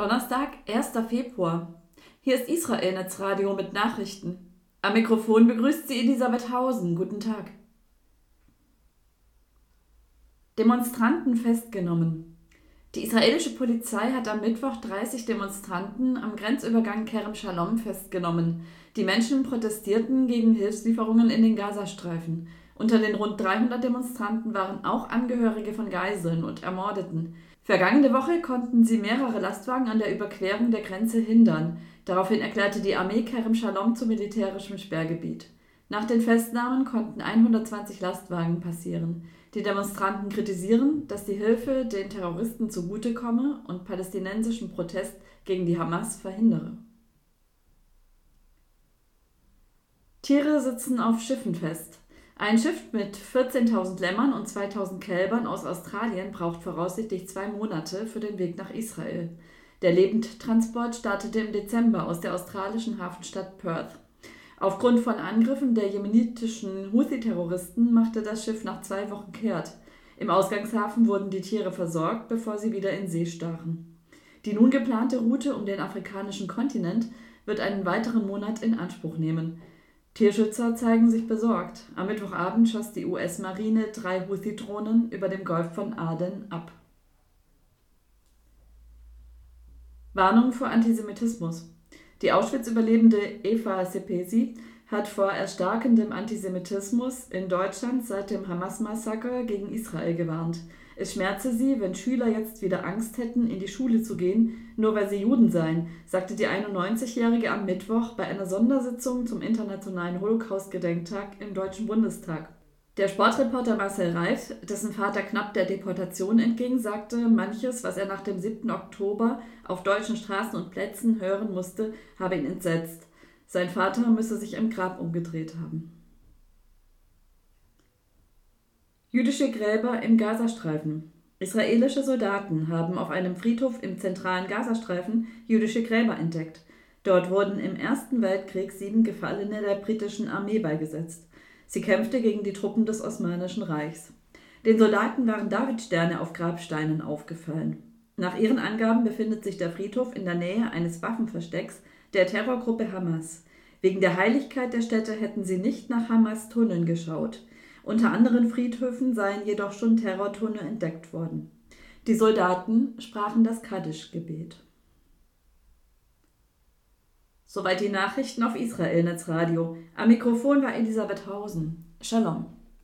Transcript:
Donnerstag, 1. Februar. Hier ist Israel Netzradio mit Nachrichten. Am Mikrofon begrüßt sie Elisabeth Hausen. Guten Tag. Demonstranten festgenommen. Die israelische Polizei hat am Mittwoch 30 Demonstranten am Grenzübergang Kerem Shalom festgenommen. Die Menschen protestierten gegen Hilfslieferungen in den Gazastreifen. Unter den rund 300 Demonstranten waren auch Angehörige von Geiseln und Ermordeten. Vergangene Woche konnten sie mehrere Lastwagen an der Überquerung der Grenze hindern. Daraufhin erklärte die Armee Kerem Shalom zu militärischem Sperrgebiet. Nach den Festnahmen konnten 120 Lastwagen passieren. Die Demonstranten kritisieren, dass die Hilfe den Terroristen zugutekomme und palästinensischen Protest gegen die Hamas verhindere. Tiere sitzen auf Schiffen fest. Ein Schiff mit 14.000 Lämmern und 2.000 Kälbern aus Australien braucht voraussichtlich zwei Monate für den Weg nach Israel. Der Lebendtransport startete im Dezember aus der australischen Hafenstadt Perth. Aufgrund von Angriffen der jemenitischen Houthi-Terroristen machte das Schiff nach zwei Wochen kehrt. Im Ausgangshafen wurden die Tiere versorgt, bevor sie wieder in See stachen. Die nun geplante Route um den afrikanischen Kontinent wird einen weiteren Monat in Anspruch nehmen. Tierschützer zeigen sich besorgt. Am Mittwochabend schoss die US-Marine drei Houthi-Drohnen über dem Golf von Aden ab. Warnung vor Antisemitismus. Die Auschwitz-Überlebende Eva Sepesi hat vor erstarkendem Antisemitismus in Deutschland seit dem Hamas-Massaker gegen Israel gewarnt. Es schmerze sie, wenn Schüler jetzt wieder Angst hätten, in die Schule zu gehen, nur weil sie Juden seien, sagte die 91-Jährige am Mittwoch bei einer Sondersitzung zum Internationalen Holocaust-Gedenktag im Deutschen Bundestag. Der Sportreporter Marcel Reif, dessen Vater knapp der Deportation entging, sagte, manches, was er nach dem 7. Oktober auf deutschen Straßen und Plätzen hören musste, habe ihn entsetzt. Sein Vater müsse sich im Grab umgedreht haben. Jüdische Gräber im Gazastreifen. Israelische Soldaten haben auf einem Friedhof im zentralen Gazastreifen jüdische Gräber entdeckt. Dort wurden im Ersten Weltkrieg sieben Gefallene der britischen Armee beigesetzt. Sie kämpfte gegen die Truppen des Osmanischen Reichs. Den Soldaten waren Davidsterne auf Grabsteinen aufgefallen. Nach ihren Angaben befindet sich der Friedhof in der Nähe eines Waffenverstecks der Terrorgruppe Hamas. Wegen der Heiligkeit der Stätte hätten sie nicht nach Hamas Tunneln geschaut. Unter anderen Friedhöfen seien jedoch schon Terrortunnel entdeckt worden. Die Soldaten sprachen das Kaddisch-Gebet. Soweit die Nachrichten auf Israel Netzradio. Am Mikrofon war Elisabeth Hausen. Shalom.